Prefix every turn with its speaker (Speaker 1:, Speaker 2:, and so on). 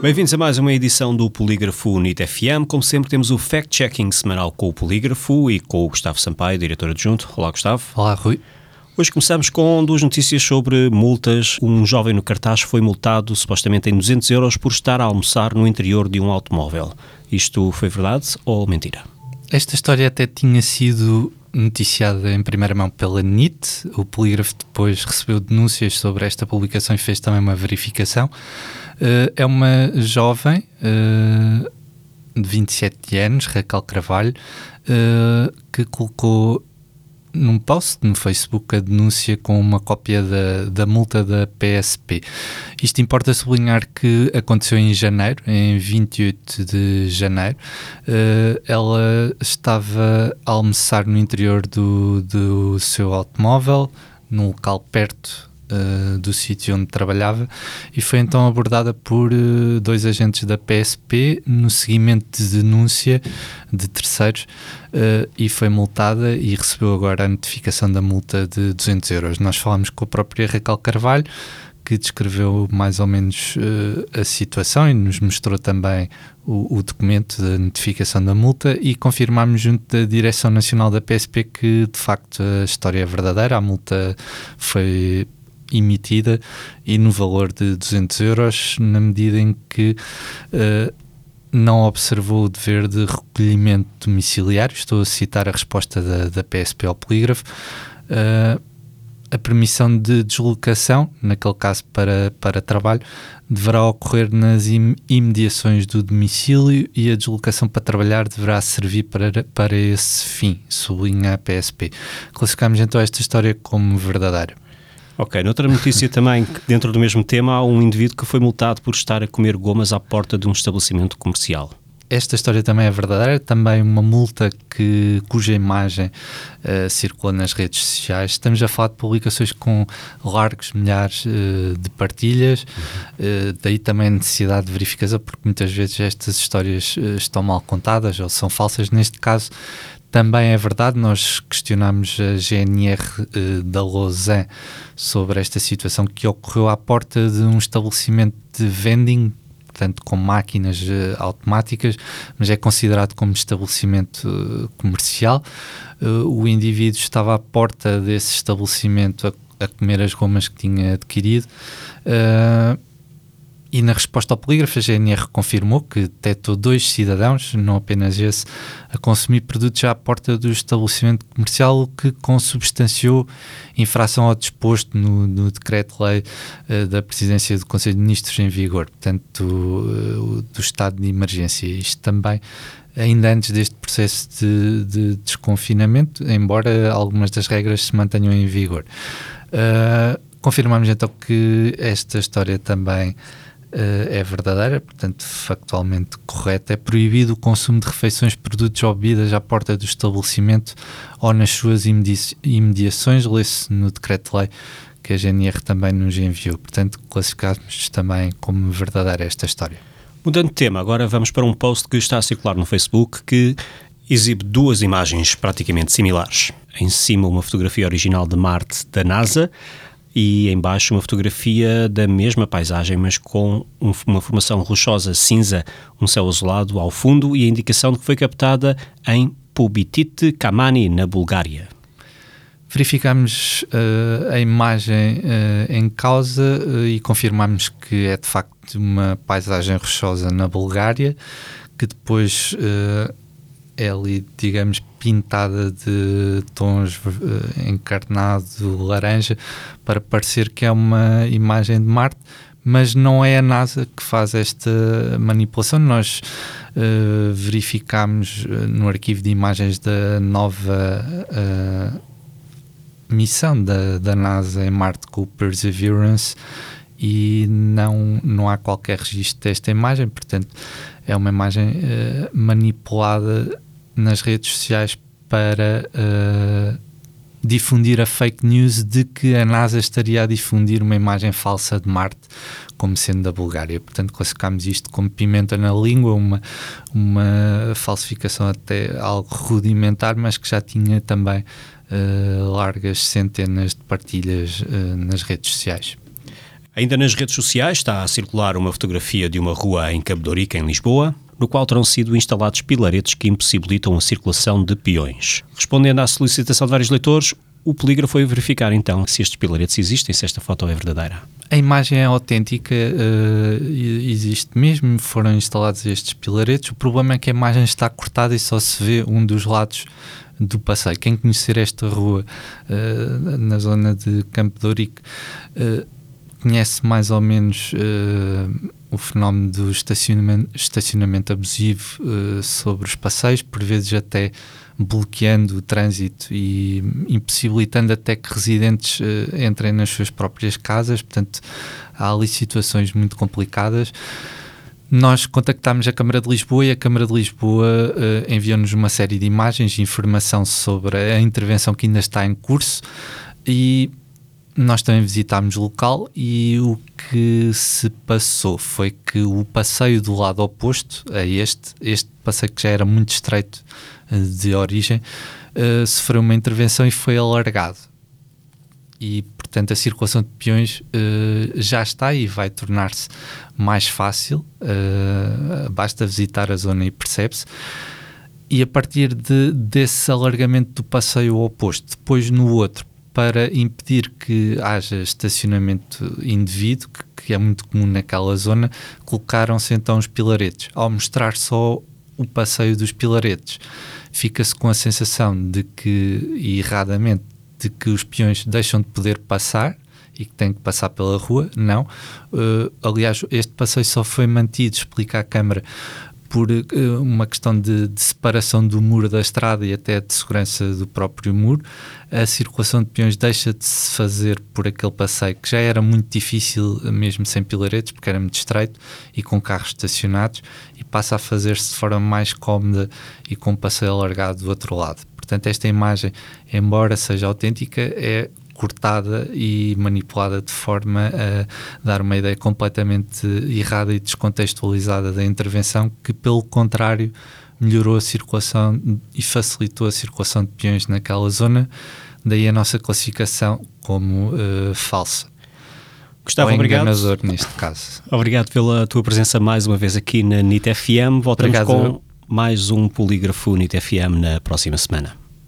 Speaker 1: Bem-vindos a mais uma edição do Polígrafo NIT FM. Como sempre, temos o fact-checking semanal com o Polígrafo e com o Gustavo Sampaio, diretor adjunto. Olá, Gustavo.
Speaker 2: Olá, Rui.
Speaker 1: Hoje começamos com duas notícias sobre multas. Um jovem no cartaz foi multado supostamente em 200 euros por estar a almoçar no interior de um automóvel. Isto foi verdade ou mentira?
Speaker 2: Esta história até tinha sido noticiada em primeira mão pela NIT. O Polígrafo depois recebeu denúncias sobre esta publicação e fez também uma verificação. Uh, é uma jovem uh, de 27 anos, Raquel Carvalho, uh, que colocou num post no Facebook a denúncia com uma cópia da, da multa da PSP. Isto importa sublinhar que aconteceu em janeiro, em 28 de janeiro. Uh, ela estava a almoçar no interior do, do seu automóvel, num local perto uh, do sítio onde trabalhava e foi então abordada por uh, dois agentes da PSP no seguimento de denúncia de terceiros uh, e foi multada e recebeu agora a notificação da multa de 200 euros. Nós falámos com a própria Raquel Carvalho que descreveu mais ou menos uh, a situação e nos mostrou também o, o, documento da notificação da multa e confirmámos junto da Direção Nacional da PSP que de facto a história é verdadeira, a multa foi emitida e no valor de 200 euros, na medida em que uh, não observou o dever de recolhimento domiciliário. Estou a citar a resposta da, da PSP ao polígrafo. Uh, a permissão de deslocação, naquele caso para, para trabalho, deverá ocorrer nas imediações do domicílio e a deslocação para trabalhar deverá servir para, para esse fim, sublinha a PSP. Classificamos então esta história como verdadeira.
Speaker 1: Ok, noutra notícia também, dentro do mesmo tema, há um indivíduo que foi multado por estar a comer gomas à porta de um estabelecimento comercial.
Speaker 2: Esta história também é verdadeira, também uma multa que, cuja imagem uh, circula nas redes sociais. Estamos a falar de publicações com largos milhares uh, de partilhas, uhum. uh, daí também a necessidade de verificação, porque muitas vezes estas histórias estão mal contadas ou são falsas. Neste caso, também é verdade, nós questionámos a GNR uh, da Lausanne sobre esta situação que ocorreu à porta de um estabelecimento de vending, portanto com máquinas uh, automáticas, mas é considerado como estabelecimento uh, comercial. o indivíduo estava à porta desse estabelecimento a, a comer as gomas que tinha adquirido. E na resposta ao polígrafo, a GNR confirmou que detectou dois cidadãos, não apenas esse, a consumir produtos à porta do estabelecimento comercial, que consubstanciou infração ao disposto no, no decreto-lei uh, da Presidência do Conselho de Ministros em vigor, portanto, uh, do estado de emergência. Isto também ainda antes deste processo de, de desconfinamento, embora algumas das regras se mantenham em vigor. Uh, confirmamos então que esta história também é verdadeira, portanto, factualmente correta. É proibido o consumo de refeições, produtos ou bebidas à porta do estabelecimento ou nas suas imediações, lê-se no decreto-lei que a GNR também nos enviou. Portanto, classificamos também como verdadeira esta história.
Speaker 1: Mudando de tema, agora vamos para um post que está a circular no Facebook que exibe duas imagens praticamente similares. Em cima, uma fotografia original de Marte da NASA, e embaixo uma fotografia da mesma paisagem, mas com um, uma formação rochosa cinza, um céu azulado ao fundo e a indicação de que foi captada em Pubitite Kamani, na Bulgária.
Speaker 2: Verificamos uh, a imagem uh, em causa uh, e confirmamos que é de facto uma paisagem rochosa na Bulgária, que depois é ali, digamos, pintada de tons uh, encarnado laranja para parecer que é uma imagem de Marte, mas não é a NASA que faz esta manipulação. Nós uh, verificámos uh, no arquivo de imagens da nova missão da, da NASA em Marte com o Perseverance e não, não há qualquer registro desta imagem, portanto é uma imagem uh, manipulada nas redes sociais para uh, difundir a fake news de que a NASA estaria a difundir uma imagem falsa de Marte como sendo da Bulgária. Portanto, classificámos isto como pimenta na língua, uma, uma falsificação até algo rudimentar, mas que já tinha também uh, largas centenas de partilhas uh, nas redes sociais.
Speaker 1: Ainda nas redes sociais está a circular uma fotografia de uma rua em Cabo em Lisboa, no qual terão sido instalados pilaretes que impossibilitam a circulação de peões. Respondendo à solicitação de vários leitores, o polígrafo foi verificar então se estes pilaretes existem, se esta foto é verdadeira.
Speaker 2: A imagem é autêntica, uh, existe mesmo, foram instalados estes pilaretes. O problema é que a imagem está cortada e só se vê um dos lados do passeio. Quem conhecer esta rua uh, na zona de Campo de uh, conhece mais ou menos uh, o fenómeno do estacionamento, estacionamento abusivo uh, sobre os passeios, por vezes até bloqueando o trânsito e impossibilitando até que residentes uh, entrem nas suas próprias casas. Portanto, há ali situações muito complicadas. Nós contactámos a Câmara de Lisboa e a Câmara de Lisboa uh, enviou-nos uma série de imagens e informação sobre a intervenção que ainda está em curso e nós também visitámos o local e o que se passou foi que o passeio do lado oposto a este, este passeio que já era muito estreito eh, de origem, uh, sofreu uma intervenção e foi alargado. E, portanto, a circulação de peões uh, já está e vai tornar-se mais fácil. Uh, basta visitar a zona e percebe-se. E a partir de, desse alargamento do passeio oposto, depois no outro, para impedir que haja estacionamento indevido, que, que é muito comum naquela zona, colocaram-se então os pilaretes. Ao mostrar só o passeio dos pilaretes, fica-se com a sensação de que, e erradamente, de que os peões deixam de poder passar e que têm que passar pela rua. Não. Uh, aliás, este passeio só foi mantido, explica a Câmara, por uh, uma questão de, de, separação do muro da estrada e até de segurança do próprio muro. A circulação de peões deixa de se fazer por aquele passeio que já era muito difícil, mesmo sem pilaretes, porque era muito estreito e com carros estacionados, e passa a fazer-se de forma mais cómoda e com um passeio alargado do outro lado. Portanto, esta imagem, embora seja autêntica, é cortada e manipulada de forma a dar uma ideia completamente errada e descontextualizada da intervenção, que, pelo contrário, melhorou a circulação e facilitou a circulação de peões naquela zona, daí a nossa classificação como uh, falsa.
Speaker 1: Gustavo, obrigado.
Speaker 2: neste caso.
Speaker 1: Obrigado pela tua presença mais uma vez aqui na NIT FM. Voltamos obrigado. com mais um polígrafo NIT FM na próxima semana.